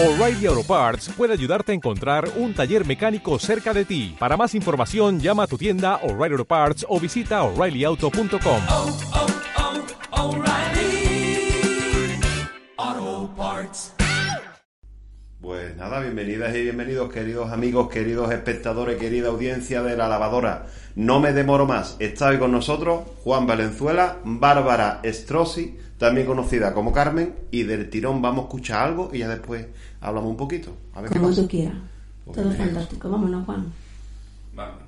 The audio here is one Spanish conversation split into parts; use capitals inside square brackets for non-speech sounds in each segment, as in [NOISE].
O'Reilly Auto Parts puede ayudarte a encontrar un taller mecánico cerca de ti. Para más información, llama a tu tienda O'Reilly Auto Parts o visita oreillyauto.com. oh, oh, O'Reilly Auto Parts. Pues nada, bienvenidas y bienvenidos, queridos amigos, queridos espectadores, querida audiencia de la lavadora. No me demoro más. Está hoy con nosotros Juan Valenzuela, Bárbara Strozzi, también conocida como Carmen, y del tirón vamos a escuchar algo y ya después hablamos un poquito. A ver qué Como tú quieras. Todo fantástico. Vámonos, Juan. Vamos.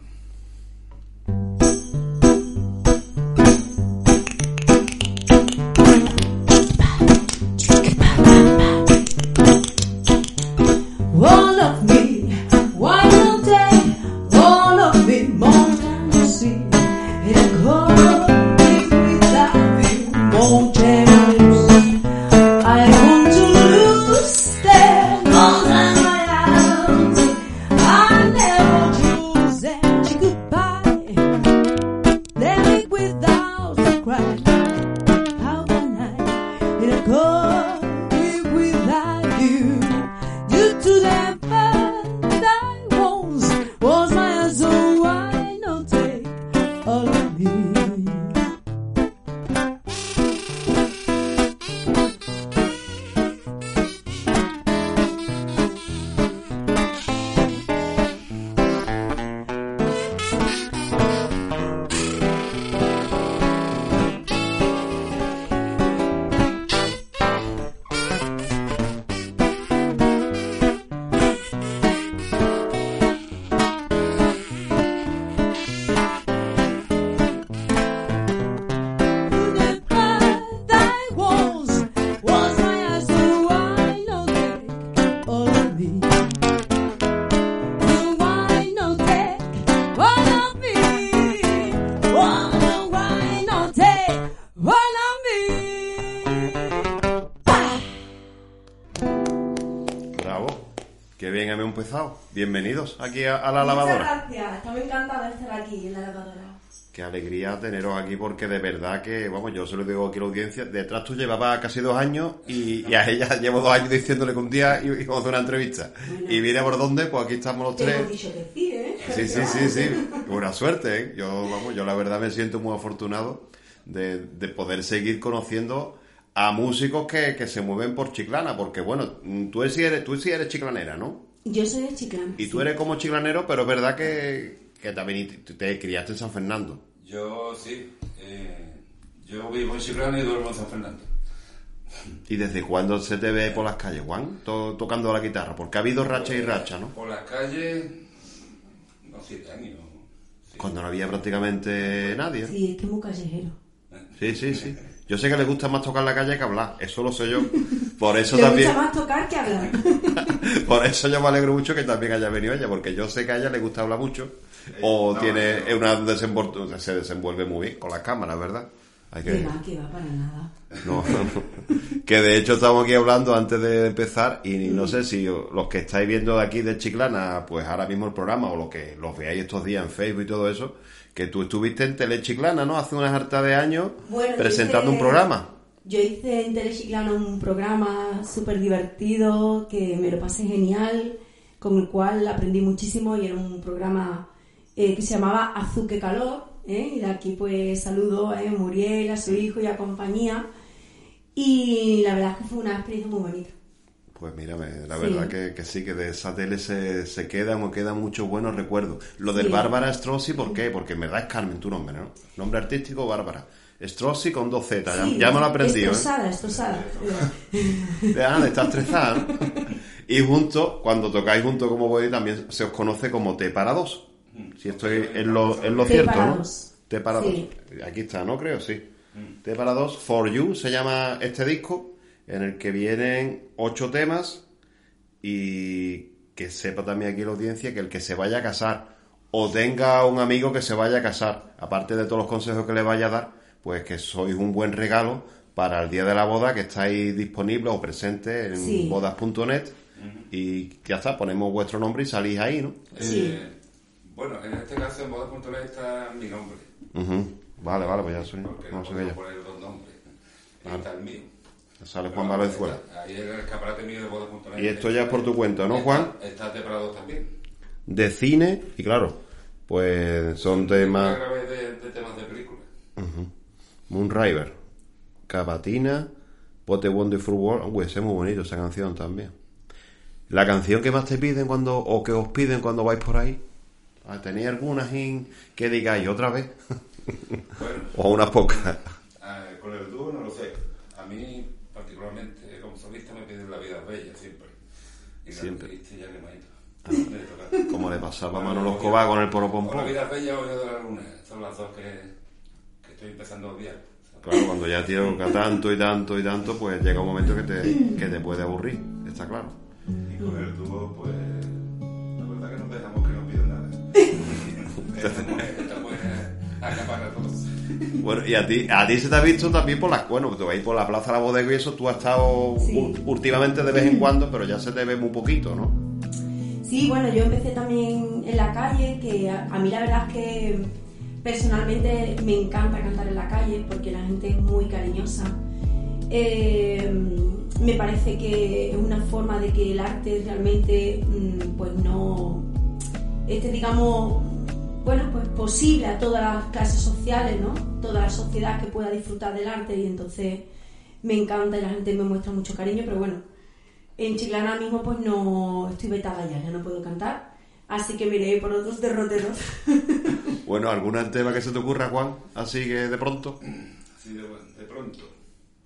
Empezado. Bienvenidos aquí a, a la Muchas lavadora. gracias. Estamos encantados de estar aquí en la lavadora. Qué alegría teneros aquí porque de verdad que, vamos, yo se lo digo aquí a la audiencia, detrás tú llevabas casi dos años y, y a ella llevo dos años diciéndole que un día íbamos a hacer una entrevista. Y viene por dónde, pues aquí estamos los Te tres. hemos dicho que sí, ¿eh? Sí, sí, sí, sí. Buena suerte, ¿eh? Yo, vamos, yo la verdad me siento muy afortunado de, de poder seguir conociendo a músicos que, que se mueven por Chiclana, porque bueno, tú sí eres, tú sí eres chiclanera, ¿no? Yo soy de Chiclán. Y tú eres como chiclanero, pero es verdad que, que también te, te criaste en San Fernando. Yo sí. eh, yo vivo en Chiclana y duermo en San Fernando. ¿Y desde cuándo se te ve por las calles, Juan? To- tocando la guitarra, porque ha habido racha y racha, ¿no? Por las calles, no siete años. sí. Cuando no había prácticamente nadie. Sí, es que es muy callejero. Sí, sí, sí. Yo sé que le gusta más tocar la calle que hablar, eso lo sé yo. [LAUGHS] Por eso Le también... gusta más tocar que hablar. [LAUGHS] Por eso yo me alegro mucho que también haya venido ella, porque yo sé que a ella le gusta hablar mucho. O no, tiene no. una desenvol- se desenvuelve muy bien con las cámaras, ¿verdad? Hay que... Que va, que va para nada. No, [LAUGHS] que de hecho estamos aquí hablando antes de empezar y no sé si los que estáis viendo de aquí de Chiclana, pues ahora mismo el programa o lo que los veáis estos días en Facebook y todo eso, que tú estuviste en Tele Chiclana, ¿no? Hace unas harta de años Bueno, presentando un programa. Yo hice en Telechiclana un programa súper divertido, que me lo pasé genial, con el cual aprendí muchísimo y era un programa eh, que se llamaba Azuque Calor. ¿eh? Y de aquí pues saludo a Muriel, a su hijo y a compañía. Y la verdad es que fue una experiencia muy bonita. Pues mírame, la Sí. verdad que, que sí, que de esa tele se, se quedan o quedan muchos buenos recuerdos. Lo del Sí. Bárbara Strozzi, ¿por qué? Porque en verdad es Carmen tu nombre, ¿no? Nombre artístico, Bárbara. Strozzi con dos Z, ya, Sí, ya me lo he aprendido. ¿eh? Estresada, estresada. De, ah, estar estresada. y junto, cuando tocáis junto como voy, también se os conoce como T para dos. Si estoy en lo, en lo T cierto, para ¿no? dos. T para Sí. dos. Aquí está, ¿no? Creo, sí. T para dos. For You se llama este disco, en el que vienen ocho temas y que sepa también aquí la audiencia que el que se vaya a casar o tenga un amigo que se vaya a casar, aparte de todos los consejos que le vaya a dar, pues que sois un buen regalo para el día de la boda que estáis disponibles o presentes en Sí. bodas.net y ya está, ponemos vuestro nombre y salís ahí, ¿no? Sí. Eh, bueno, en este caso en bodas.net está mi nombre. Ujú. Vale, vale, pues ya soy, Porque no no sé qué podemos yo. poner dos nombres. Ahí está el mío. Sale Juan Valenzuela. Ahí era el escaparate mío de bodas.net. Y esto ya es por tu cuenta, ¿no, Juan? Está, está de Prado también. De cine, y claro, pues son temas... grabé de, de temas de películas. Moonriver, Cavatina, What a Wonderful World. Uy, ese es muy bonito, esa canción también. La canción que más te piden cuando, o que os piden cuando vais por ahí. Ah, ¿Tenéis algunas in- que digáis otra vez? Bueno, [LAUGHS] o unas pocas. ah, con el dúo no lo sé. A mí, particularmente, como solista, me piden La vida bella siempre. Y la Siempre. triste ya tocar. Como le pasaba a Manolo Escobar con el O La poropompón. vida bella o Yo de la luna. Son las dos que estoy empezando a odiar. Claro, cuando ya te toca tanto y tanto y tanto, pues llega un momento que te, que te puede aburrir, está claro. Y con el dúo, pues, la verdad que nos dejamos que no pidan nada. [LAUGHS] Estamos, estamos a acabar a todos. Bueno, y a ti, a ti se te ha visto también por las cuernos, tú vais por la plaza de la bodega y eso, tú has estado Sí. últimamente de vez en cuando, pero ya se te ve muy poquito, ¿no? Sí, bueno, yo empecé también en la calle, que a, a mí la verdad es que personalmente me encanta cantar en la calle porque la gente es muy cariñosa. Eh, me parece que es una forma de que el arte realmente, mm, pues no, este digamos, bueno, pues posible a todas las clases sociales, ¿no? Toda la sociedad que pueda disfrutar del arte y entonces me encanta y la gente me muestra mucho cariño, pero bueno, en Chiclana mismo pues no estoy vetada ya, ya no puedo cantar, así que miré por otros derroteros. [LAUGHS] Bueno, ¿algún tema que se te ocurra, Juan? Así que de pronto. Así de, de pronto,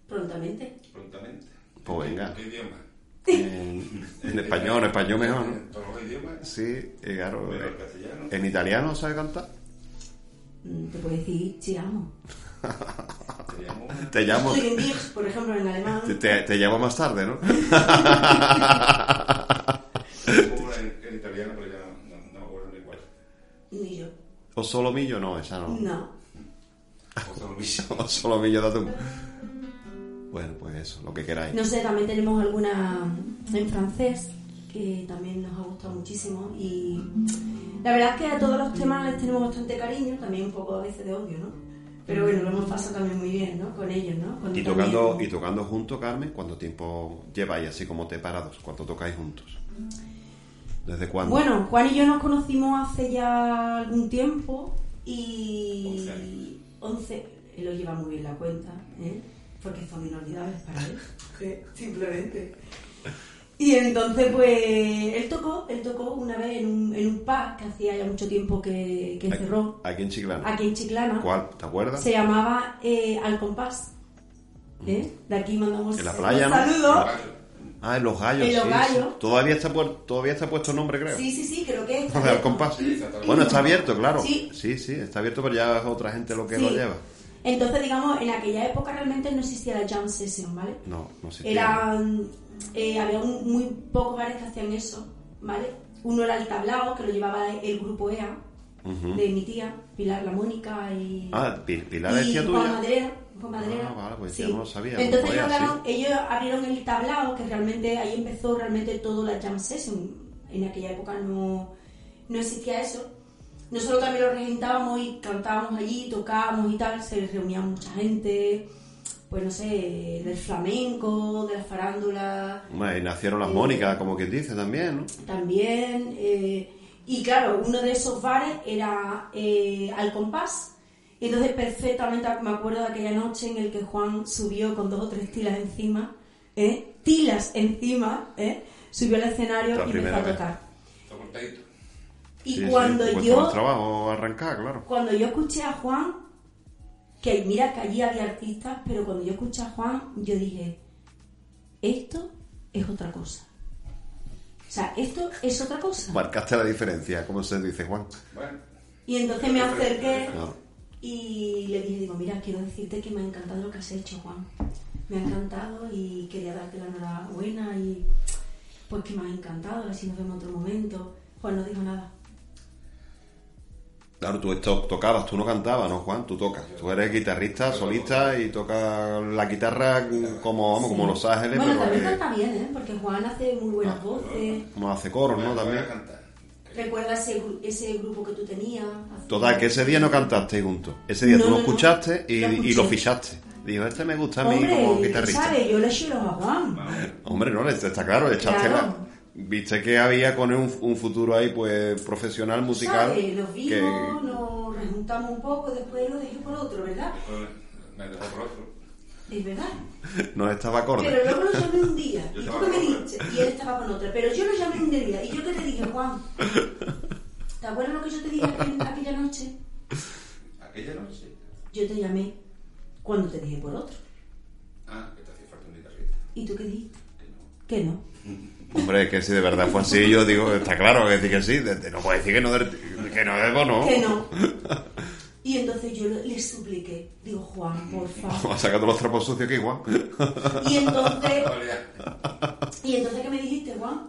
Prontamente. prontamente. Pues venga. ¿Qué idioma? En, en español, en español mejor, ¿no? En todos los idiomas. Sí, eh, claro. Pero eh, en castellano. ¿En italiano sabe cantar? Mm, Te puedo decir chiramo. Teníamos [LAUGHS] Te llamo, Soy en Dich, por ejemplo, en alemán. te, te- te llamo más tarde, ¿no? [LAUGHS] una en, en italiano, pero ya no, no, no me acuerdo ni cuál. Ni yo. ¿O solo millo? No, esa no. No. O solo Luis. [LAUGHS] O solo millo de atún. Bueno, pues eso, lo que queráis. No sé, también tenemos alguna en francés que también nos ha gustado muchísimo y la verdad es que a todos los temas les tenemos bastante cariño, también un poco a veces de odio, ¿no? Pero bueno, lo hemos pasado también muy bien, ¿no? Con ellos, ¿no? Con Y también- tocando, y tocando juntos, Carmen, ¿cuánto tiempo lleváis así como te parados? ¿Cuánto tocáis juntos? ¿Desde cuándo? Bueno, Juan y yo nos conocimos hace ya algún tiempo y... 11 años. 11, él lo lleva muy bien la cuenta, ¿eh? Porque son inolvidables para él, [LAUGHS] ¿eh? simplemente. Y entonces, pues, él tocó, él tocó una vez en un, en un pub que hacía ya mucho tiempo que, que cerró, Aquí en Chiclana. aquí en Chiclana. ¿Cuál? ¿Te acuerdas? Se llamaba eh, Al Compás. ¿eh? De aquí mandamos En la playa, un ¿no? Ah, en Los Gallos. En Los sí, Gallos. sí. Todavía está, todavía está puesto nombre, creo. Sí, sí, sí, creo que es. Al compás. Bueno, está abierto, claro. Sí. sí, sí, está abierto, pero ya es otra gente lo que lo lleva. Entonces, digamos, en aquella época realmente no existía la jam session, ¿vale? No, no sé. Eran, eh, había un- muy pocos bares que hacían eso, ¿vale? Uno era el tablao, que lo llevaba el grupo EA, de mi tía, Pilar La Mónica y... Ah, Pi- Pilar es y tía tuya. Juan Ah, vale, pues ya no lo sabía, Entonces Grupo ellos, ellos abrieron el tablao, que realmente ahí empezó realmente todo la jam session. En aquella época no, no existía eso. Nosotros también lo regentábamos y cantábamos allí, tocábamos y tal, se reunía mucha gente, pues no sé, del flamenco, de la farándula, y nacieron las Eh, Mónicas, como quien dice también, ¿no? también. eh, y claro, uno de esos bares era eh, Al Compás. Y entonces perfectamente me acuerdo de aquella noche en el que Juan subió con dos o tres tilas encima, ¿eh? tilas encima, ¿eh? subió al escenario La y empezó a tocar. Y Sí, sí, cuando cuesta yo trabajo arrancar, claro. cuando yo escuché a Juan, que mira que allí había artistas, pero cuando yo escuché a Juan, yo dije, esto es otra cosa. O sea, esto es otra cosa. Marcaste la diferencia, como se dice, Juan. Bueno, Y entonces me acerqué Claro. Y le dije, digo, mira, quiero decirte que me ha encantado lo que has hecho, Juan. Me ha encantado y quería darte la enhorabuena y pues que me ha encantado, a ver si nos vemos en otro momento. Juan no dijo nada. Claro, tú esto tocabas, tú no cantabas, ¿no, Juan? Tú tocas. Tú eres guitarrista, solista y tocas la guitarra como, vamos, como. Los Ángeles, Bueno, pero también que- canta bien, ¿eh? Porque Juan hace muy buenas voces. como hace coros, ¿no? Bueno, voy a También. ¿Recuerdas ese, gru- ese grupo que tú tenías? Total, que ese día no cantasteis juntos. Ese día No, tú lo no, no. escuchaste y, Lo y lo fichaste. Dijo, este me gusta a mí como Hombre, guitarrista. ¿sabes? Yo le eché los. Hombre, no, está claro, le echaste Claro. la- Viste que había con él un, un futuro ahí, pues, profesional, musical. ¿Sabes? Nos que- vimos, nos rejuntamos un poco, después lo dejé por otro, ¿verdad? Pues me dejó por otro. Es verdad. [LAUGHS] no estaba acorde. Pero luego lo llamé un día. [LAUGHS] Yo y tú que me con otra. dijiste, y él estaba con otra. Pero yo lo llamé un día. Y yo que te dije, Juan, [LAUGHS] ¿te acuerdas lo que yo te dije aquel- aquella noche? Aquella noche. Yo te llamé cuando te dije por otro. Ah, que te hacía falta un guitarrista. ¿Y tú qué dijiste? Que no. Que no. Hombre, que si de verdad fue así, yo digo, está claro que decir que sí. de- de- no puedo decir que no, de- que no es bueno. Que no. Y entonces yo le le supliqué. Digo, Juan, por [LAUGHS] favor. Todos los trapos sucios que igual. Y entonces, [LAUGHS] y entonces ¿qué me dijiste, Juan?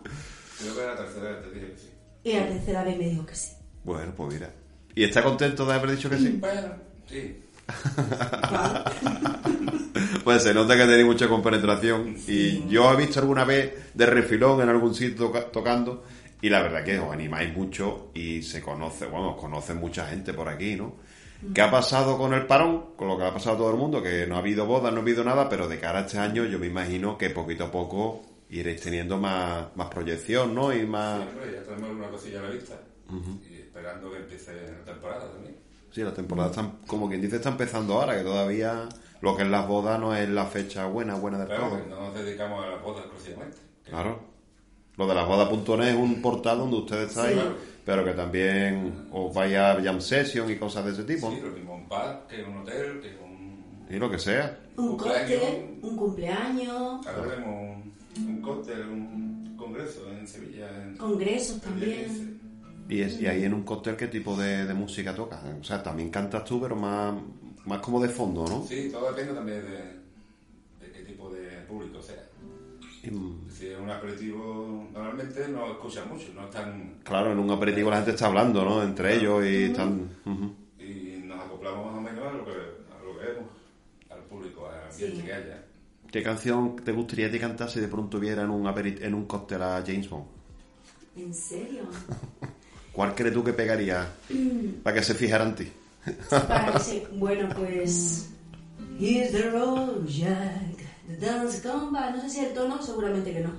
Creo que era la tercera vez te dije que sí. Y la tercera vez me dijo que sí. Bueno, pues mira. ¿Y está contento de haber dicho que sí? Bueno, sí. [LAUGHS] Pues se nota que tenéis mucha compenetración. Y yo he visto alguna vez de refilón en algún sitio toca- tocando. Y la verdad que os animáis mucho y se conoce, bueno, os conoce mucha gente por aquí, ¿no? ¿Qué ha pasado con el parón? Con lo que ha pasado a todo el mundo, que no ha habido bodas, no ha habido nada, pero de cara a este año yo me imagino que poquito a poco iréis teniendo más, más proyección, ¿no? Y más... Sí, ya tenemos una cosilla a la vista. Y esperando que empiece la temporada también. Sí, la temporada está, como quien dice, está empezando ahora, que todavía lo que es las bodas no es la fecha buena, buena del todo. que no nos dedicamos a las bodas exclusivamente. Claro. Lo de las bodas.net es un portal donde ustedes estáis, claro. Pero que también os vaya a jam session y cosas de ese tipo. Sí, lo mismo un pub, que un hotel, que un... Y lo que sea. Un Cumpleaños. cóctel, un cumpleaños, Ahora tenemos un, un cóctel, un congreso en Sevilla. En, congresos también. 15. Y, es, y ahí en un cóctel, ¿qué tipo de, de música tocas? O sea, también cantas tú, pero más, más como de fondo, ¿no? Sí, todo depende también de, de qué tipo de público sea. Mm, es un aperitivo, normalmente no escuchan mucho, no están... claro, en un aperitivo la gente está hablando, ¿no? Entre ellos y están... ujú. Y nos acoplamos más o menos a lo que, a lo que vemos, al público, al ambiente Sí. que haya. ¿Qué canción te gustaría que cantar si de pronto viera en un, aperit- en un cóctel a James Bond? ¿En serio? [LAUGHS] ¿Cuál crees tú que pegaría para que se fijaran en ti? Bueno, pues... [LAUGHS] Here's the road, Jack. Dance by. No sé si el tono, seguramente que no.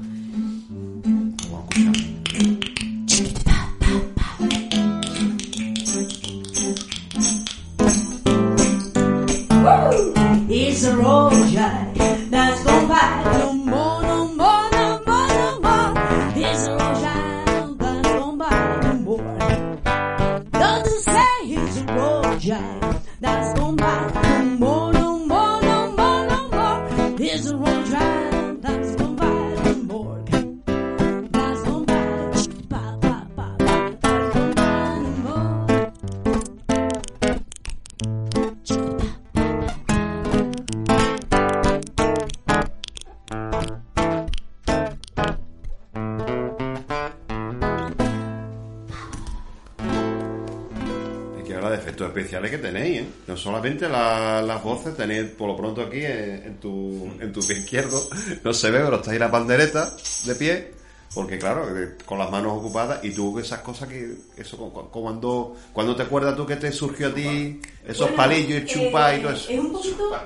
Especiales que tenéis, ¿eh? No solamente la- las voces, tenéis por lo pronto aquí en, tu, en tu pie izquierdo, no se ve, pero está ahí la pandereta de pie, porque claro, eh, con las manos ocupadas, y tú esas cosas que, eso, cu- cu- cuando, cuando te acuerdas tú que te surgió a ti esos Bueno, palillos y chupar y eh, todo eso. Es un poquito.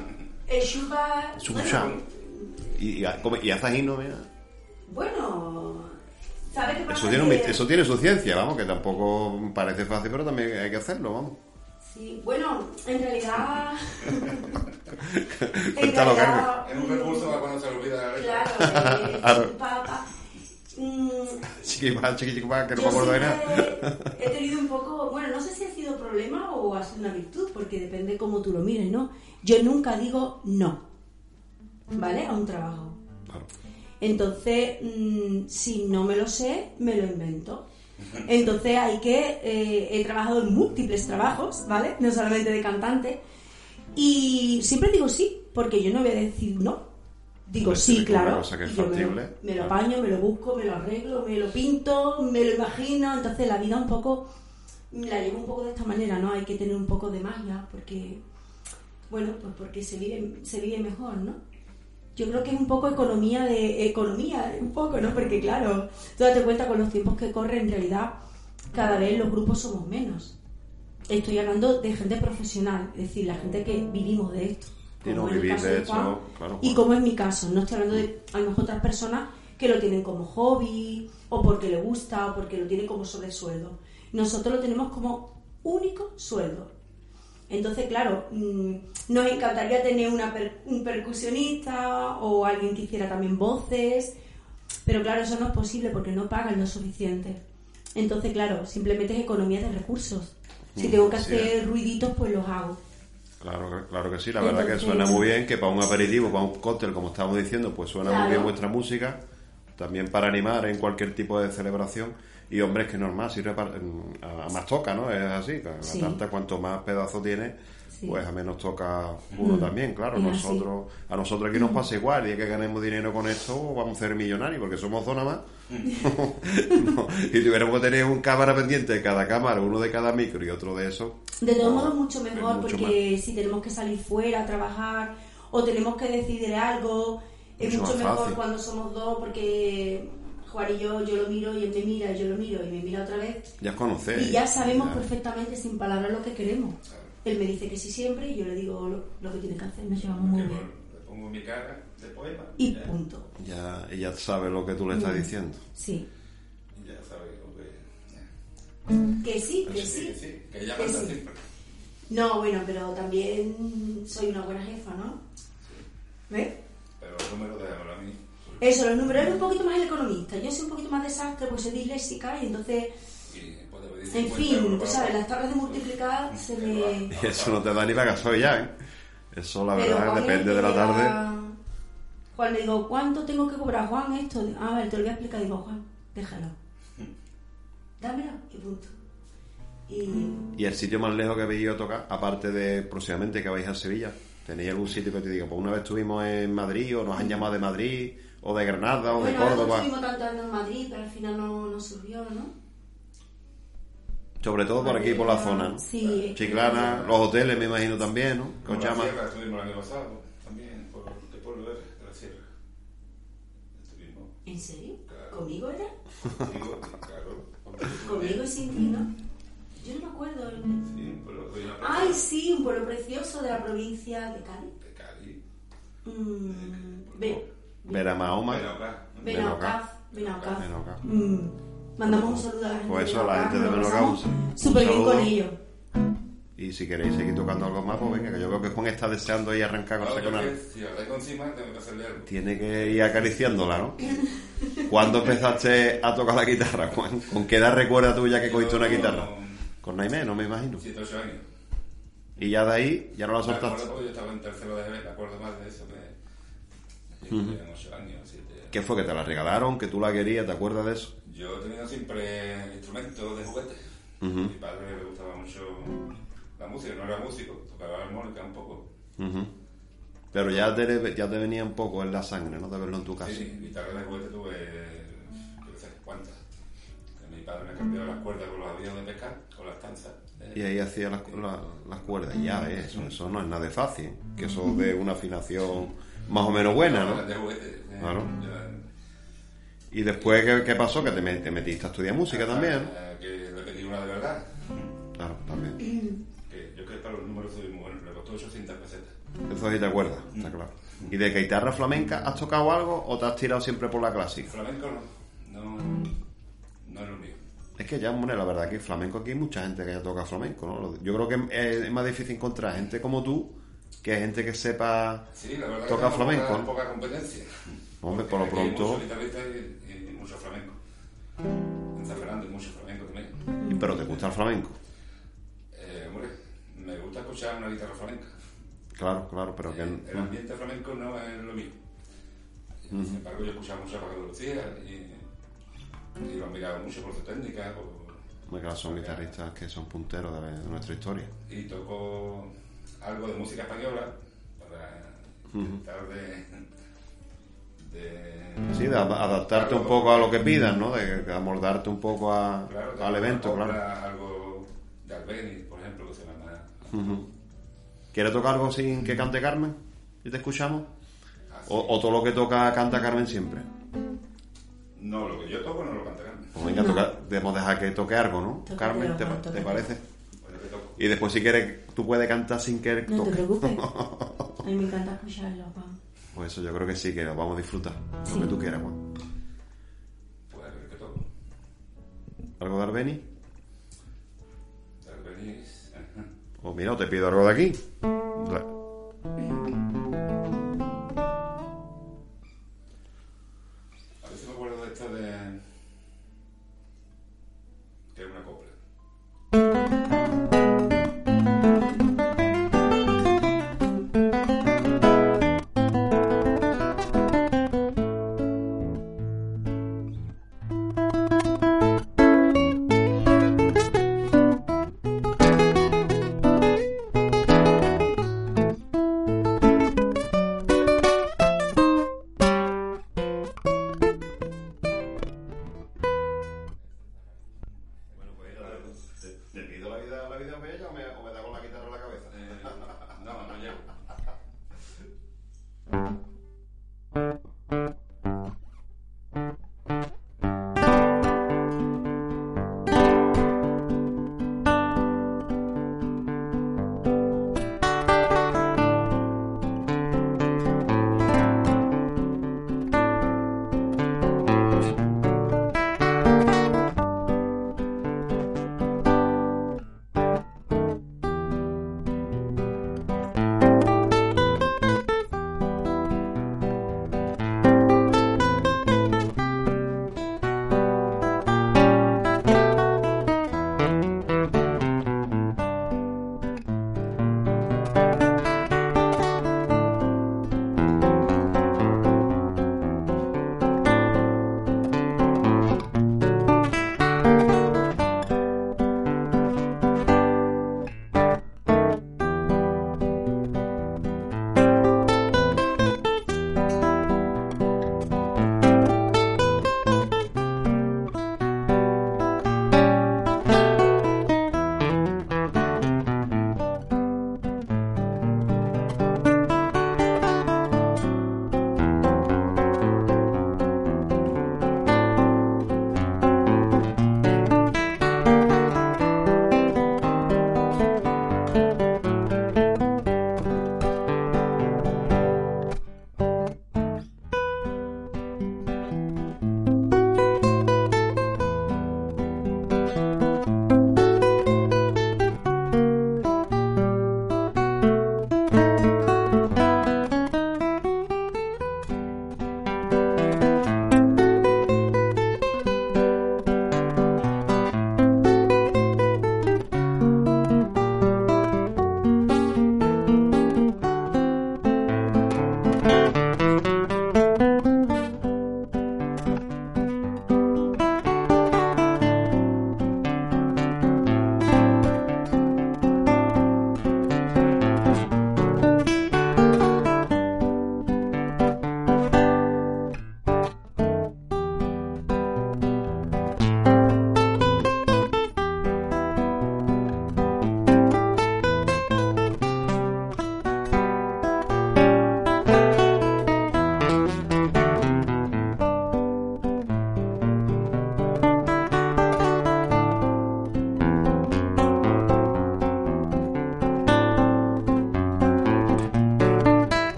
El chupa. Chupa. Bueno, Y, y, come- y mira. bueno, ¿sabes qué pasa? Eso tiene, un Que- eso tiene su ciencia, vamos, que tampoco parece fácil, pero también hay que hacerlo, vamos. Sí, bueno, en realidad. [LAUGHS] en Cuéntalo, realidad, Es un recurso para cuando se olvida la. Claro, eh, Claro. [LAUGHS] pa- pa- mm, Chiquipa, chiquipa, que no me acuerdo de nada. he tenido un poco, bueno, no sé si ha sido problema o ha sido una virtud, porque depende cómo tú lo mires, ¿no? Yo nunca digo no, ¿vale? A un trabajo. Claro. Entonces, mm, si no me lo sé, me lo invento. Entonces hay que... eh, he trabajado en múltiples trabajos, ¿vale? No solamente de cantante. Y siempre digo sí, porque yo no voy a decir no. Digo sí, claro. cosa que es Y yo me lo, me lo apaño, me lo busco, me lo arreglo, me lo pinto, me lo imagino. Entonces la vida un poco... La llevo un poco de esta manera, ¿no? Hay que tener un poco de magia, porque... Bueno, pues porque se vive, se vive mejor, ¿no? Yo creo que es un poco economía de economía, un poco, ¿no? Porque claro, tú date cuenta con los tiempos que corren, en realidad cada vez los grupos somos menos. Estoy hablando de gente profesional, es decir, la gente que vivimos de esto. Y no como en el vivir de Juan, claro, Y como es mi caso, no estoy hablando de a lo mejor otras personas que lo tienen como hobby, o porque le gusta, o porque lo tienen como sobresueldo. Nosotros lo tenemos como único sueldo. Entonces, claro, mm, nos encantaría tener una per- un percusionista o alguien que hiciera también voces, pero claro, eso no es posible porque no pagan lo suficiente. Entonces, claro, simplemente es economía de recursos. Si Mm, tengo que hacer ruiditos, pues los hago. Claro, que- claro que sí, la verdad que suena muy bien, que para un aperitivo, para un cóctel, como estábamos diciendo, pues suena muy bien vuestra música, también para animar en cualquier tipo de celebración. Y hombre, es que normal, sirve para, a, a más toca, ¿no? Es así, a Sí. tarta cuanto más pedazo tiene, Sí. pues a menos toca uno también, claro. Es así. Nosotros, a nosotros aquí nos pasa igual, y es que ganemos dinero con esto, vamos a ser millonarios, porque somos dos nada más. [LAUGHS] No, y tuviéramos que tener un cámara pendiente de cada cámara, uno de cada micro y otro de eso. De todos no, modos, mucho mejor, mucho porque si tenemos que salir fuera a trabajar o tenemos que decidir algo, es Mucho mejor fácil. cuando somos dos, porque Juan y yo, yo lo miro y él me mira, y yo lo miro y me mira otra vez. Ya conocéis. Y ya sabemos ya. perfectamente, sin palabras, lo que queremos. Él me dice que sí siempre y yo le digo lo, lo que tiene que hacer. Nos llevamos muy bien. Le pongo mi cara de poema. Y ya, punto. Ya, ella sabe lo que tú le estás diciendo. Sí. y ya sabe lo que. ya. Que sí, que Que sí. que sí, que ella manda siempre. No, bueno, pero también soy una buena jefa, ¿no? ¿Ves? Pero los números déjamelo a mí. Eso, los números es un poquito más el economista. Yo soy un poquito más desastre, pues soy disléxica y entonces, en 50 fin, tú para- sabes, las tablas de multiplicar se me... [LAUGHS] Y eso no te da ni la gasoil ya, ¿eh? Eso, la Pero verdad, depende de la tarde. Juan le digo, ¿cuánto tengo que cobrar, Juan, esto? A ver, te lo voy a explicar. Digo, Juan, déjalo. [LAUGHS] Dámelo y punto. Y ¿Y el sitio más lejos que habéis ido a tocar, aparte de próximamente que vais a Sevilla? ¿Tenéis algún sitio que te diga, pues una vez estuvimos en Madrid, o nos han llamado de Madrid, o de Granada, o de bueno, Córdoba? estuvimos tanto años en Madrid, pero al final no, no surgió, ¿no? Sobre todo por aquí, por la zona, ¿no? Sí. Chiclana, los hoteles me imagino también, ¿no? Que os Como la llaman. sierra estuvimos el año pasado, también, por ¿qué pueblo eres? De la sierra. Estuvimos. ¿En serio? Claro. ¿Conmigo era? Contigo, claro. Conmigo y sin ti, ¿no? Yo no me acuerdo. Sí, un pueblo de una plaza Ay, sí, un pueblo precioso de la provincia de Cádiz. de Cali. Mm, Be- Vera Mahoma. Benaucá. Mandamos un saludo a la gente Pues de eso, la gente de un Súper bien saludo. con ellos. Y si queréis seguir tocando algo más, pues venga, que yo creo que Juan está deseando ir a arrancar con canal. que Si habláis con Sima, tengo que hacerle algo. Tiene que ir acariciándola, ¿no? ¿Cuándo empezaste a tocar la guitarra, Juan? ¿Con qué edad recuerda tú ya que cogiste una guitarra? Con Naimé, no me imagino. 7 8 años. Y ya de ahí, ya no la Me acuerdo soltaste. yo estaba en tercero de GB, me acuerdo más de eso. Que yo tenía 8 años, 7 ¿Qué fue? ¿Que te la regalaron? ¿Que tú la querías? ¿Te acuerdas de eso? Yo he tenido siempre instrumentos de juguete. Ujú. Mi padre le gustaba mucho la música, no era músico, tocaba armónica un poco. Ujú. Pero ya te, ya te venía un poco en la sangre, ¿no? De verlo en tu casa. Sí, guitarra de juguete tuve, yo sé, cuántas. Mi padre me cambió las cuerdas con los aviones de pescar, con las tanzas. Y ahí hacía las, la- las cuerdas. Ya, eh, eso, eso no es nada de fácil. Que eso de una afinación más o menos buena, ¿no? Eh, Claro. Y después, ¿qué, qué pasó? Que te, met- te metiste a estudiar música también. eh, Que repetí una de verdad. Claro, también. Que yo que para los números soy muy bueno, me costó 800 pesetas. Eso sí te acuerdas, está claro. ¿Y de guitarra flamenca has tocado algo o te has tirado siempre por la clásica? Flamenco no, no, no es lo mío. Es que ya, hombre, la verdad que flamenco aquí hay mucha gente que ya toca flamenco, ¿no? Yo creo que es, es más difícil encontrar gente como tú que gente que sepa Sí, la verdad tocar que flamenco. poca, ¿no? poca competencia. Hombre, por lo hay pronto- muchos guitarristas y, y mucho flamenco. En San Fernando hay mucho flamenco también. Y- Pero te gusta el flamenco. Eh, hombre, me gusta escuchar una guitarra flamenca. Claro, claro, pero que... El ambiente flamenco no es lo mío. Sin embargo, yo escuchaba mucho a Paco de Lucía y, y lo he mirado mucho por su técnica por- claro, son guitarristas que son punteros de, de nuestra historia. y toco algo de música española para intentar de, de Sí, de ad- adaptarte un poco a lo que pidan, ¿no? De, amoldarte un poco a- Claro, al evento, obra, claro. Algo de Albeni, por ejemplo, que se llama. ¿Quieres tocar algo sin que cante Carmen? ¿Y te escuchamos? ¿O, o todo lo que toca canta Carmen siempre? No, lo que yo toco no lo cantarán. Pues venga, No. toca- debemos dejar que toque algo, ¿no? Carmen, ¿te, te parece? Pues. Y después si quieres, tú puedes cantar sin que No te toque. preocupes. [LAUGHS] A mí me encanta escucharlo, pa. Pues eso yo creo que sí, que lo vamos a disfrutar. Sí. Lo que tú quieras, Juan. Pues a ver qué toco. ¿Algo de Arbeni? Vez. ajá. O mira, o te pido algo de aquí. La- A ver si me acuerdo de esta de.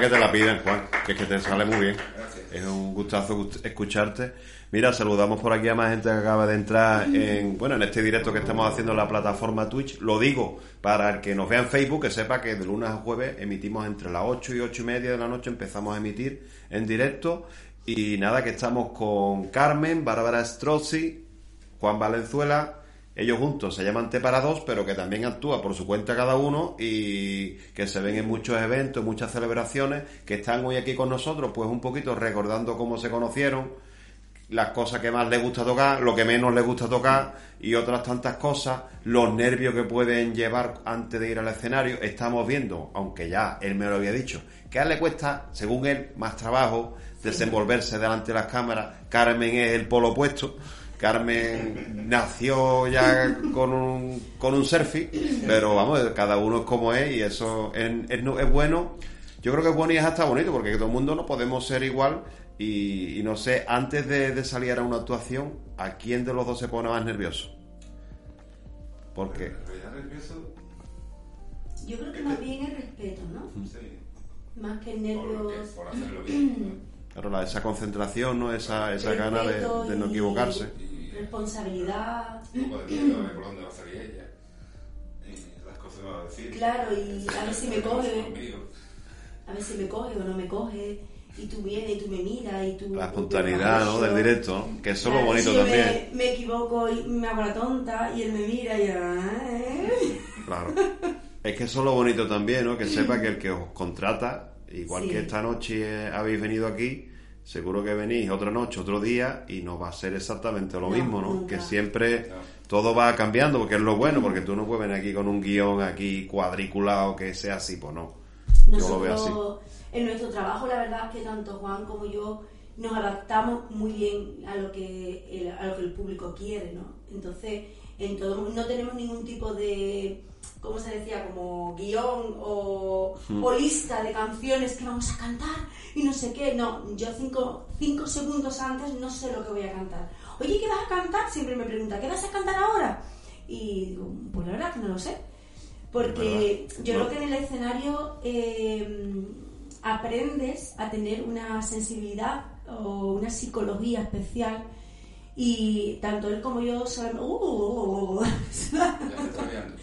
Que te la pidan, Juan, que es que te sale muy bien. Es un gustazo gust- escucharte. Mira, saludamos por aquí a más gente que acaba de entrar en, bueno, en este directo que estamos haciendo en la plataforma Twitch. Lo digo para el que nos vea en Facebook, que sepa que de lunes a jueves emitimos entre las 8 y 8 y media de la noche, empezamos a emitir en directo. Y nada, que estamos con Carmen, Bárbara Strozzi, Juan Valenzuela, ellos juntos se llaman T para dos, pero que también actúa por su cuenta cada uno y que se ven en muchos eventos, muchas celebraciones, que están hoy aquí con nosotros, pues un poquito recordando cómo se conocieron, las cosas que más les gusta tocar, lo que menos les gusta tocar y otras tantas cosas, los nervios que pueden llevar antes de ir al escenario. Estamos viendo, aunque ya él me lo había dicho, que a él le cuesta, según él, más trabajo desenvolverse delante de las cámaras. Carmen es el polo opuesto, Carmen nació ya con un, con un selfie, pero vamos, cada uno es como es y eso es, es, no- es bueno. Yo creo que es bueno y es hasta bonito porque todo el mundo no podemos ser igual y, y no sé, antes de, de salir a una actuación, ¿a quién de los dos se pone más nervioso? Realidad nervioso, Yo creo que más bien el respeto, ¿no? sí. Más que el Por, nervios. por hacerlo bien. claro, la- esa concentración, ¿no? esa, esa gana de, no y equivocarse. Y Responsabilidad. un poco de miedo por dónde va a salir ella. Y las cosas que va a decir. Claro, y a ver si me coge. Conmigo. A ver si me coge o no me coge. Y tú vienes y tú me miras y tú... La espontaneidad, ¿no? Del directo. Que eso es lo bonito si también. Me, me equivoco y me hago la tonta y él me mira y... "Ay". Claro. Es que eso es lo bonito también, ¿no? Que [LAUGHS] sepa que el que os contrata, igual Sí. que esta noche eh, habéis venido aquí, seguro que venís otra noche, otro día, y no va a ser exactamente lo No, mismo, ¿no? nunca. Que siempre No. todo va cambiando, porque es lo bueno, porque tú no puedes venir aquí con un guion aquí cuadriculado que sea así, pues no. Yo lo veo así. Nosotros, en nuestro trabajo, la verdad es que tanto Juan como yo nos adaptamos muy bien a lo que el, a lo que el público quiere, ¿no? Entonces, en todo, no tenemos ningún tipo de, ¿cómo se decía? Como guion o, Hmm. o lista de canciones que vamos a cantar y no sé qué. No, yo cinco, cinco segundos antes no sé lo que voy a cantar. Oye, ¿qué vas a cantar? Siempre me pregunta, ¿qué vas a cantar ahora? Y digo, pues la verdad que no lo sé. Porque ¿Verdad? yo No. creo que en el escenario eh, aprendes a tener una sensibilidad o una psicología especial y tanto él como yo solamente... Uh, te está liando.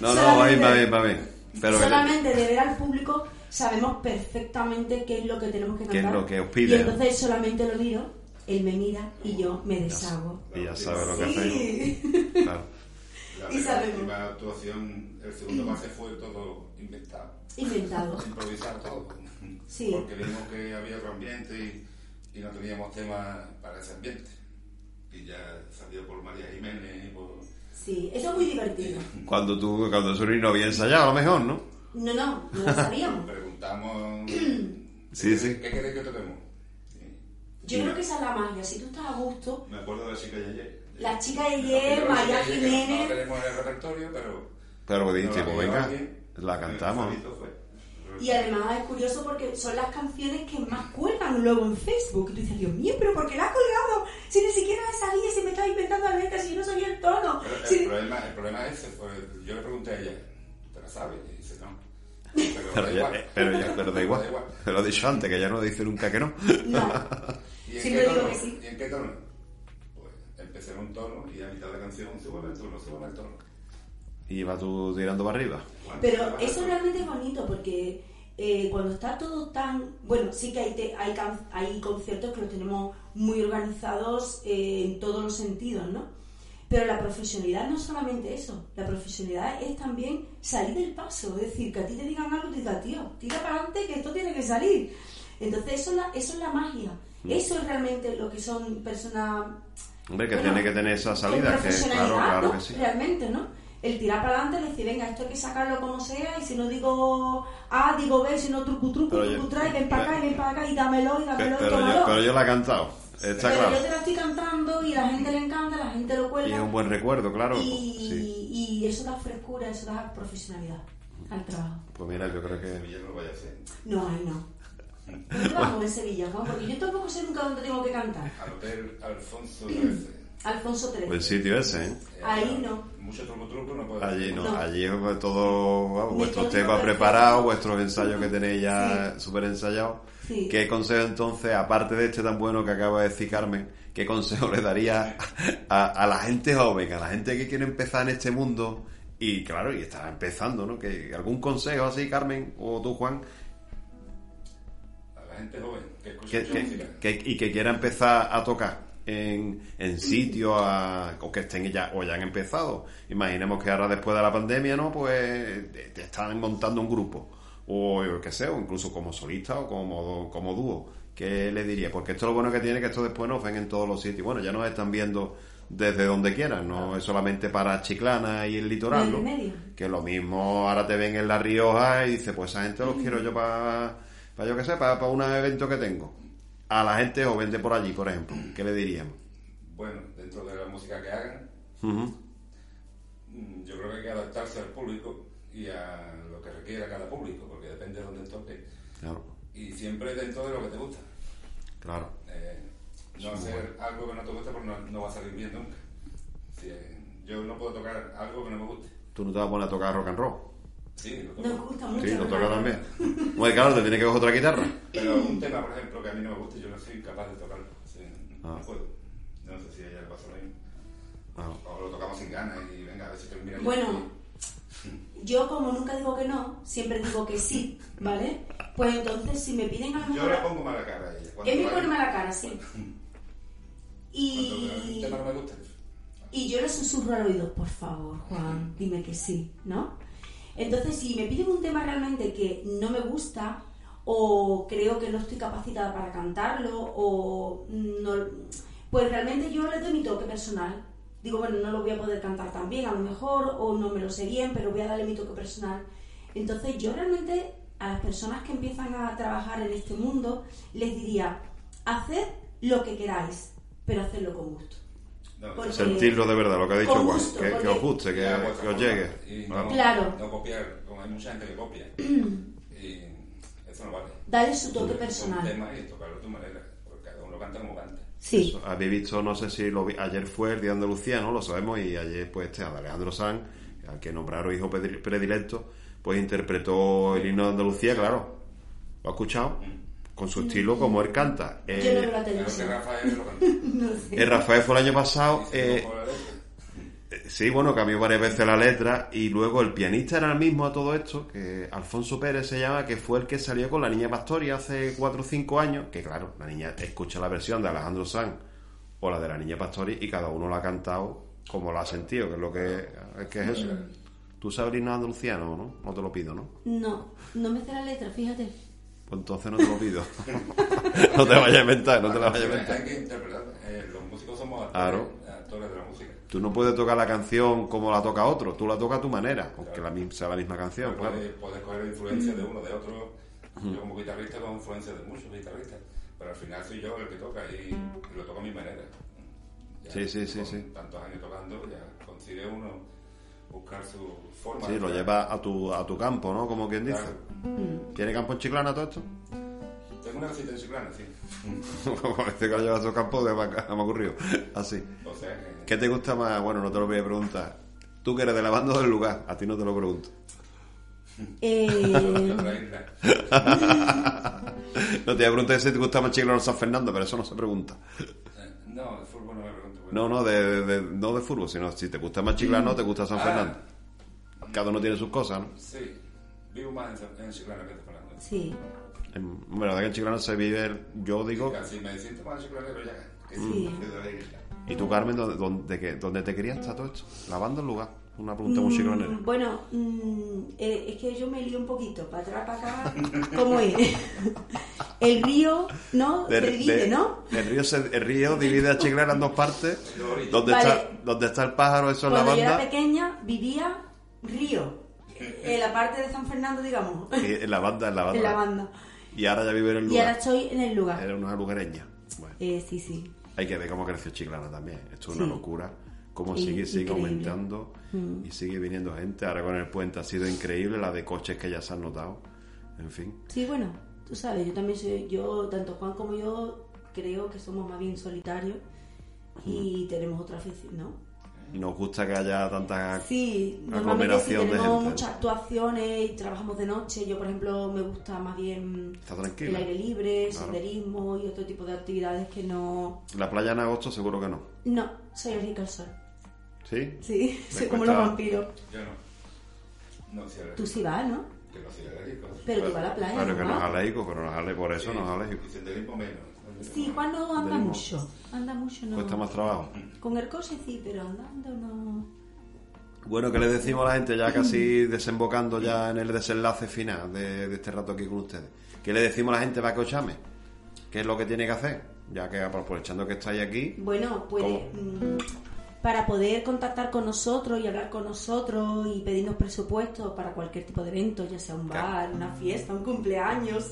No, no, va bien, va bien, va bien. Pero solamente de ver al público sabemos perfectamente qué es lo que tenemos que Qué es cantar. lo que os pide. Y entonces solamente lo miro, él me mira y yo me deshago. y ya sabes lo que hacemos. Sí. [LAUGHS] Claro. La Y sabemos. última actuación, el segundo pase fue todo inventado. Inventado. Improvisar todo. Sí. Porque vimos que había otro ambiente y, y no teníamos tema para ese ambiente. Y ya salió por María Jiménez y por... Sí, eso es muy divertido. [LAUGHS] Cuando tú, cuando Suri no había ensayado, a lo mejor, ¿no? No, no, no lo sabíamos. [COUGHS] Preguntamos... [CLEARS THROAT] Sí, ¿qué, sí. ¿Qué queréis que toquemos? Sí. Yo creo que esa es la magia. Si tú estás a gusto, Me acuerdo de la chica de ayer. La chica de ayer, María Jiménez. No tenemos en el repertorio, pero... Pero dijiste, pues venga, la cantamos. El solito fue. Y además es curioso porque son las canciones que más cuelgan luego en Facebook. Y tú dices, Dios mío, pero ¿por qué la ha colgado? Si ni siquiera la sabía, si me estaba inventando la letra, si yo no sabía el tono. Pero el, problema, el problema es ese. Fue, yo le pregunté a ella, ¿te la sabes? Y dice, no. Pero, Pero da ya, igual. eh, pero ya, pero da [LAUGHS] igual. Te lo he dicho antes, que ya no dice nunca que no. No. [LAUGHS] ¿Y en, Siempre qué digo tono? que sí. ¿Y en qué tono? Pues empecé en un tono y a mitad de la canción se vuelve el tono, se vuelve el tono. Y vas tú tirando para arriba. Pero eso realmente es bonito porque eh, cuando está todo tan... Bueno, sí que hay, te- hay, can- hay conciertos que los tenemos muy organizados eh, en todos los sentidos, ¿no? Pero la profesionalidad no es solamente eso. La profesionalidad es también salir del paso. Es decir, que a ti te digan algo, te digas, tío, tira para adelante que esto tiene que salir. Entonces eso es la, eso es la magia. Eso es realmente lo que son personas Hombre, que Bueno, tiene que tener esa salida, que claro, claro ¿no? que sí. Realmente, ¿no? El tirar para adelante, decir, venga, esto hay que sacarlo como sea, y si no digo A, digo B, si no trucu trucu, Pero trucu yo- tra, y ven para acá, y ven para acá, y dámelo, y dámelo, y Pero tómalo. yo, pero yo la he cantado, está Pero claro. yo te la estoy cantando, y la gente le encanta, la gente lo Y cuelga. es un buen recuerdo, claro. y, Sí. y eso da frescura, eso da profesionalidad al trabajo. Pues mira, yo creo que... Sevilla no lo vaya a hacer. No, ahí no. [LAUGHS] No trabajo en Sevilla, Juan, porque yo tampoco sé nunca dónde tengo que cantar. Al hotel Alfonso. [CLEARS THROAT] Alfonso XIII. Buen sitio ese, ¿eh? Ahí no. Mucho truco truco no puede Allí no, No. allí es todo, vamos, Ni vuestros temas preparados, vuestros ensayos que tenéis ya súper ensayados. Sí. ¿Qué consejo entonces, aparte de este tan bueno que acaba de decir Carmen, qué consejo le daría a, a la gente joven, a la gente que quiere empezar en este mundo y claro, y está empezando, ¿no? Que algún consejo así, Carmen, o tú, Juan, A la gente joven que escucha que, que- que- y que quiera empezar a tocar en, en sitios a- o que estén ya o ya han empezado. Imaginemos que ahora después de la pandemia, ¿no? Pues te, te están montando un grupo o yo qué sé, o incluso como solista o como, como dúo. ¿Qué le diría? Porque esto es lo bueno que tiene que esto después nos ven en todos los sitios. Bueno, ya nos están viendo desde donde quieran, no es solamente para Chiclana y el litoral, No. Que lo mismo ahora te ven en La Rioja y dices, pues esa gente los quiero yo para, para yo que sé, para, para un evento que tengo. A la gente joven de por allí, por ejemplo, ¿qué le diríamos? bueno, dentro de la música que hagan, mm, yo creo que hay que adaptarse al público y a lo que requiera cada público, porque depende de dónde toque. Claro, Y siempre dentro de lo que te gusta. claro. Eh, no hacer algo que no te guste porque no, no va a salir bien nunca. Si, eh, yo no puedo tocar algo que no me guste. Tú no te vas a poner a tocar rock and roll. Sí, lo toco. Nos gusta mucho. Sí, lo ¿no? toca también. Bueno, claro, te tiene que coger otra guitarra. Pero un tema, por ejemplo, que a mí no me gusta, yo no soy capaz de tocarlo. Sí, Ah. No puedo. No sé si a ella le pasa lo mismo. Ah, O lo tocamos sin ganas y venga, a ver si termina. Bueno, yo como nunca digo que no, siempre digo que sí, ¿vale? Pues entonces si me piden a lo Yo le pongo mala cara a ella. Él me pone mala cara, sí. Y, un tema no me gusta. y yo le susurro al oído, por favor, Juan, dime que sí, ¿no? Entonces, si me piden un tema realmente que no me gusta, o creo que no estoy capacitada para cantarlo, o no, pues realmente yo le doy mi toque personal. Digo, bueno, no lo voy a poder cantar tan bien, a lo mejor, o no me lo sé bien, pero voy a darle mi toque personal. Entonces, yo realmente a las personas que empiezan a trabajar en este mundo, les diría, haced lo que queráis, pero hacedlo con gusto. No, Porque- Sentirlo de verdad, lo que ha dicho Juan. gusto, Que, que os guste, que, que os llegue. Y Claro. no, Claro. No copiar, como hay mucha gente que copia. [CLEARS THROAT] y eso no vale. Dale su toque Un personal. tema y tocarlo a tu manera. Porque cada uno canta como canta. Sí. Eso, Habéis visto, no sé si lo vi, ayer fue el Día de Andalucía, ¿no? Lo sabemos, y ayer, pues, este, Alejandro Sanz, al que nombraron hijo predilecto, pues interpretó el himno de Andalucía, claro. ¿Lo ha escuchado? Con su estilo, como él canta. Yo no Eh, la que televisión. Rafael lo. [LAUGHS] No sé. eh, Rafael fue el año pasado. Eh, no, por la letra. Eh, Sí, bueno, cambió varias veces la letra y luego el pianista era el mismo a todo esto, que Alfonso Pérez se llama, que fue el que salió con la niña Pastori hace 4 o 5 años, que claro, la niña escucha la versión de Alejandro Sanz o la de la niña Pastori y cada uno la ha cantado como lo ha sentido, que es lo que, que es eso. ¿Tú sabes el himno andaluciano, no? No te lo pido, ¿no? No, no me sé la letra, fíjate. Pues entonces no te lo pido. [LAUGHS] no te vayas a inventar, no te la vayas a inventar. Hay que interpretar. Eh, los músicos somos Claro. actores, actores de la música. Tú no puedes tocar la canción como la toca otro, tú la tocas a tu manera, aunque la, mi- sea la misma canción, Puedes, claro. puedes coger influencia de uno, de otro. Yo como guitarrista con influencia de muchos guitarristas. Pero al final soy yo el que toca y, y lo toco a mi manera. Ya Sí, sí, sí, con sí. Tantos años tocando, ya consigue uno buscar su forma. Sí, lo tocar. lleva a tu, a tu campo, ¿no? Como quien dice. Claro. ¿Tiene campo en Chiclana todo esto? Tengo una cosita en Chiclana, sí. [LAUGHS] Como este que lo lleva a su campo, de me ha me ha ocurrido. Así. O sea que... ¿Qué te gusta más? Bueno, no te lo voy a preguntar. Tú que eres de la banda del lugar, a ti no te lo pregunto. Eh. [LAUGHS] [LAUGHS] No te voy a preguntar si te gusta más Chiclana o San Fernando, pero eso no se pregunta. Eh, No, de fútbol no me pregunto. No, no, de, de- no de fútbol, sino si te gusta más Chiclana o te gusta San Ah. Fernando. Cada uno tiene sus cosas, ¿no? Sí, vivo más en, en Chiclana que en San Fernando. sí. En, bueno, la verdad que en Chiclana se vive, el- yo digo... Casi me siento más chiclanero ya. Que Sí. de. ¿Y tú, Carmen, dónde, dónde, qué- dónde te querías estar todo esto? ¿Lavando el lugar? Una pregunta. Mm, Bueno, mm, eh, es que yo me lío un poquito, para atrás, para acá. ¿Cómo es? [LAUGHS] El río, ¿no? Se divide, de- ¿no? El río, se- el río divide a Chiclana en dos partes. Donde, Vale. está, donde está el pájaro, eso es la Cuando yo era banda. pequeña vivía río, en la parte de San Fernando, digamos, en la banda, en la banda. en la banda. Y ahora ya vive en el Y ahora lugar. estoy en el lugar. Era una lugareña. Bueno, Eh, sí, sí. hay que ver cómo creció Chiclana también. Esto es una locura. Cómo sigue, sigue increíble. Mm. aumentando y sigue viniendo gente. Ahora con el puente ha sido increíble la de coches que ya se han notado. En fin. Sí, bueno, tú sabes, yo también soy, yo, tanto Juan como yo, creo que somos más bien solitarios y tenemos otra afición, ¿no? Y nos gusta que haya tanta Sí, normalmente sí aglomeración de tenemos gente. muchas actuaciones y trabajamos de noche. Yo, por ejemplo, me gusta más bien el aire libre, Claro. senderismo y otro tipo de actividades que no... La playa en agosto seguro que no. No, soy alérgica al sol. ¿Sí? Sí, [LAUGHS] soy Me como cuesta- los vampiros. Yo no. No, sí, Tú sí vas, ¿no? Que no soy alérgico. Pero tú vas a la playa, Claro que ¿no? es alérgico, pero no es alérgico, por eso no es alérgico. Y senderismo menos. Sí, Juan no anda mucho. Anda mucho, no. Cuesta más trabajo. Con el coche sí, pero andando no... Bueno, ¿qué le decimos a la gente ya casi [CLEARS THROAT] desembocando ya en el desenlace final de, de este rato aquí con ustedes? ¿Qué le decimos a la gente para que os llame? ¿Qué es lo que tiene que hacer? Ya que aprovechando que estáis aquí, Bueno, puede, mm, para poder contactar con nosotros y hablar con nosotros y pedirnos presupuestos para cualquier tipo de evento, ya sea un bar, una fiesta, un cumpleaños,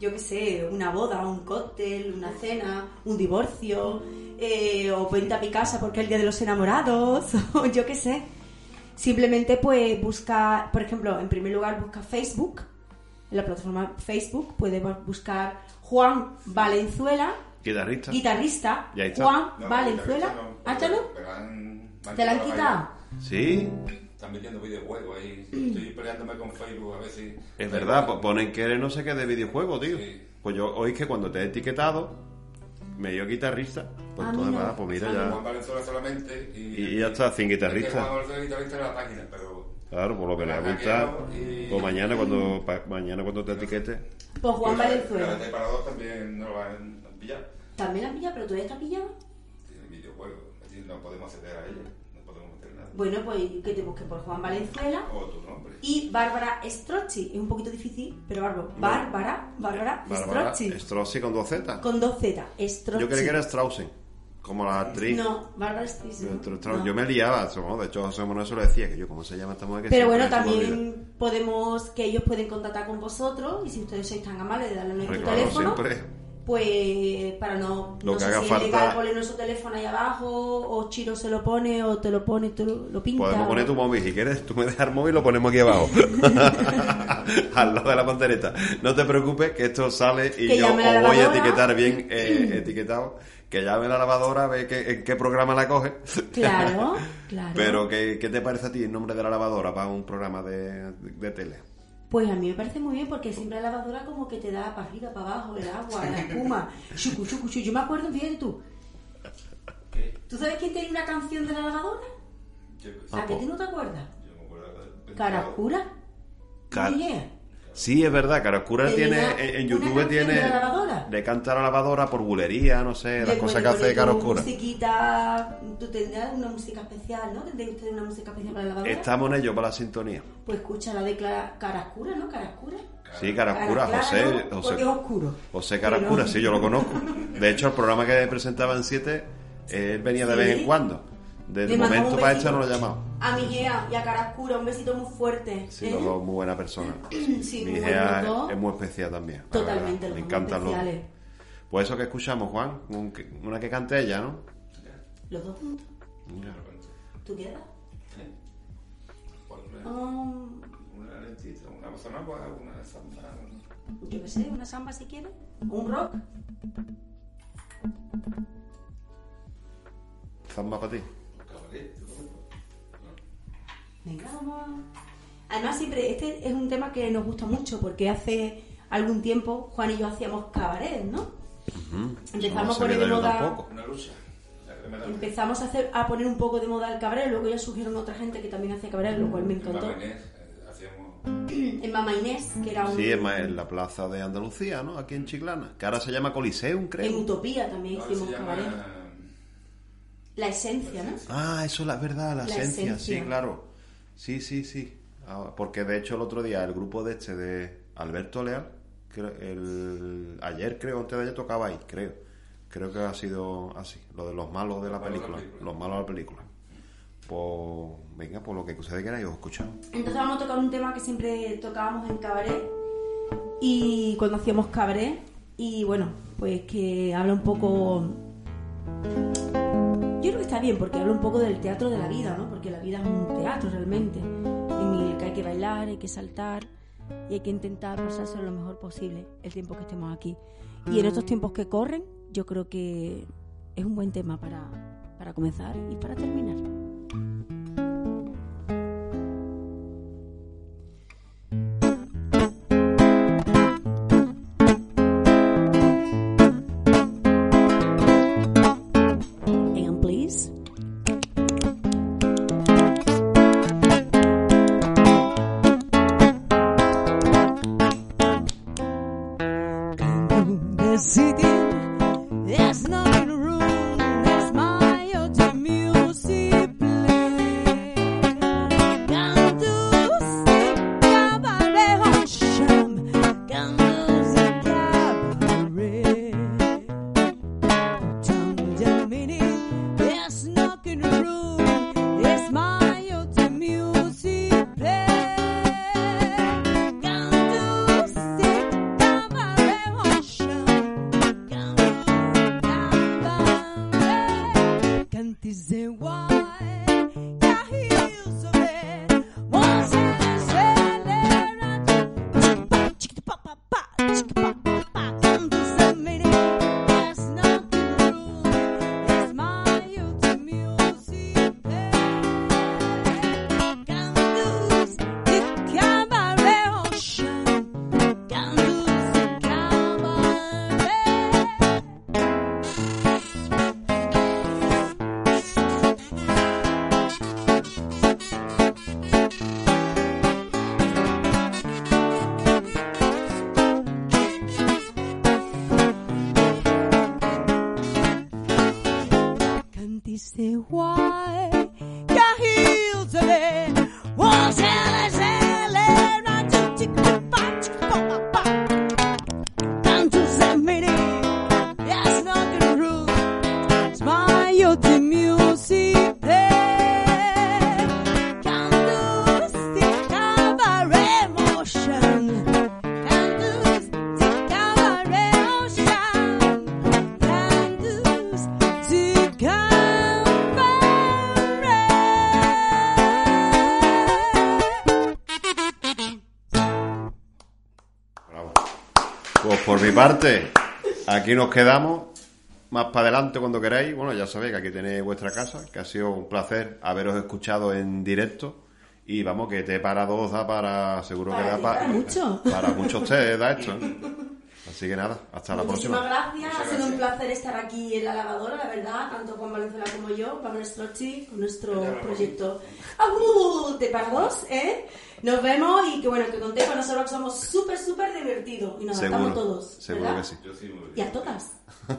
yo qué sé, una boda, un cóctel, una cena, un divorcio, eh, o vente a mi casa porque es el día de los enamorados, [LAUGHS] o yo qué sé. Simplemente pues busca, por ejemplo, en primer lugar busca Facebook, en la plataforma Facebook puedes buscar Juan Valenzuela, Guitarrista. guitarrista, está. Juan No, Valenzuela. no, no, ¿Ah, ya no? me la han- me han ¿Te la han quitado quitado? ahí. Sí, Están metiendo videojuegos ahí. [CLEARS THROAT] Estoy peleándome con Facebook a ver si. es verdad, po- ponen que eres no sé qué de videojuego, tío. Sí. Pues yo hoy que cuando te he etiquetado, me dio guitarrista. Pues Ah, entonces, mira. pues mira Juan ya. Valenzuela solamente. Y, Y ya está, sin Es que guitarrista. Juan Valenzuela es guitarrista de la página, pero. Claro, por lo que le La gusta. y- Pues mañana cuando, pa- mañana cuando te etiquete. Pues Juan Pero la- Valenzuela. La de Parador también no lo han han pillado. También la pilla, pero todavía está pillada. Tiene videojuegos. Es decir, no podemos acceder a ella. No podemos meter nada. Bueno, pues que te busques por Juan Valenzuela. O tu nombre. Y Bárbara Strozzi. Es un poquito difícil, pero Bárbara. Bárbara, Bárbara Bárbara Strozzi. Strozzi con dos Z. Con dos Z. Strozzi. Yo creía que era Straussen, como la actriz. No, Bárbara Strozzi. Yo, no. Yo me liaba, ¿no? de hecho José Manuel se lo decía, que yo, ¿cómo se llama esta mujer? Que Pero bueno, también podemos, que ellos pueden contactar con vosotros y si ustedes sois tan amables de darle nuestro teléfono, siempre. pues para no, Lo no que sé haga si falta- es legal poner nuestro teléfono ahí abajo o Chiro se lo pone o te lo pone, tú lo, lo pinta. Podemos poner tu móvil, si quieres, tú me dejas el móvil y lo ponemos aquí abajo. [LAUGHS] Al lado de la pandereta. No te preocupes, que esto sale y Que yo os voy a etiquetar bien eh, [CLEARS THROAT] etiquetado. Que llame la lavadora, ve que, en qué programa la coge. Claro, [LAUGHS] claro. Pero, ¿qué, ¿qué te parece a ti el nombre de la lavadora para un programa de, de tele? Pues a mí me parece muy bien porque siempre la lavadora como que te da para arriba, para abajo, el agua, la espuma. Chucu, chucu, chucu. Yo me acuerdo, fíjate tú. ¿Tú sabes quién tenía una canción de la lavadora? Yo, ¿A que tú no te acuerdas? yo me acuerdo de- Carascura. Car- Oye, Sí, es verdad, Caroscura tiene, en, YouTube tiene, de la le canta a la lavadora por bulería, no sé, las cosas que hace Caroscura. musiquita, tú tendrás una música especial, ¿no? ¿Tendréis ustedes una música especial para la lavadora? Estamos en ello para la sintonía. Pues escucha la de Carascura, ¿no? Carascura. Sí, Carascura, Cara José. José, es oscuro. José Carascura, sí, yo lo conozco. De hecho, el programa que presentaba en 7, [LAUGHS] él venía de Sí. vez en cuando. Desde Le el momento para besito este no lo he llamado. A mi Gea y a Carascura, un besito muy fuerte. Sí, ¿eh? los dos muy buena persona. [CLEARS THROAT] Sí, Mi dos. es muy especial también. Totalmente, los Me encantan los. Pues eso que escuchamos, Juan, un- una que cante ella, ¿no? Los dos juntos. ¿Tú qué edad? ¿Cuál es? Um, Una lentita, una bossa nova, una samba. yo qué sé, una samba si quieres. Un rock. Zamba para ti. Venga, vamos. a- Además, siempre, este es un tema que nos gusta mucho porque hace algún tiempo Juan y yo hacíamos cabaret, ¿no? Empezamos Eso a no poner sabía de moda. Una lucha. Empezamos a, hacer, a poner un poco de moda el cabaret, luego ya surgieron otra gente que también hacía cabaret, lo cual me En encantó. Mamá Inés, eh, hacíamos. [CLEARS THROAT] En Mama Inés, que era un, Sí, en la plaza de Andalucía, ¿no? Aquí en Chiclana. Que ahora se llama Coliseum, en creo. Utopía también Ahora hicimos llama. cabaret. La esencia, ¿no? Ah, eso es la verdad, la, La esencia. esencia. sí, claro. Sí, sí, sí. Ah, porque de hecho el otro día el grupo de este de Alberto Leal, creo- el, ayer creo, antes de ayer tocaba ahí, creo. Creo que ha sido así, lo de los malos de la Los malos de la película. película. Los malos de la película. Pues venga, por lo que ustedes queráis, os escuchamos. Entonces vamos a tocar un tema que siempre tocábamos en cabaret y cuando hacíamos cabaret y bueno, pues que habla un poco... Yo creo que está bien porque habla un poco del teatro de la vida, ¿no? Porque la vida es un teatro realmente, en el que hay que bailar, hay que saltar y hay que intentar pasárselo lo mejor posible el tiempo que estemos aquí. Y en estos tiempos que corren, yo creo que es un buen tema para, para comenzar y para terminar. Aquí nos quedamos. Más para adelante cuando queráis. Bueno, ya sabéis que aquí tenéis vuestra casa, que ha sido un placer haberos escuchado en directo. Y vamos, que te para dos da para. Seguro que da para. para mucho. Para muchos te da esto. ¿eh? Así que nada, hasta la Muchísimas próxima. gracias, ha sido un placer estar aquí en la lavadora, la verdad, tanto Juan Valenzuela como yo, para nuestro chi, con nuestro proyecto ¡Aú! de para dos, ¿eh? Nos vemos y que bueno, que contéis con nosotros que somos súper, súper divertidos y nos adaptamos Seguro, todos. seguro ¿verdad? que sí. Yo sí, muy bien. Y a todas. [LAUGHS]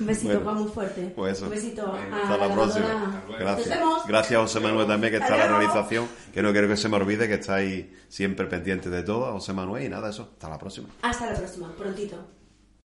Un besito, Bueno, Juan, muy fuerte. pues eso. Un besito a Hasta la próxima. Nos Gracias. Gracias a José Manuel también, que está en la realización. Que no quiero que se me olvide que estáis siempre pendientes de todo. a José Manuel y nada, eso. Hasta la próxima. Hasta la próxima, prontito.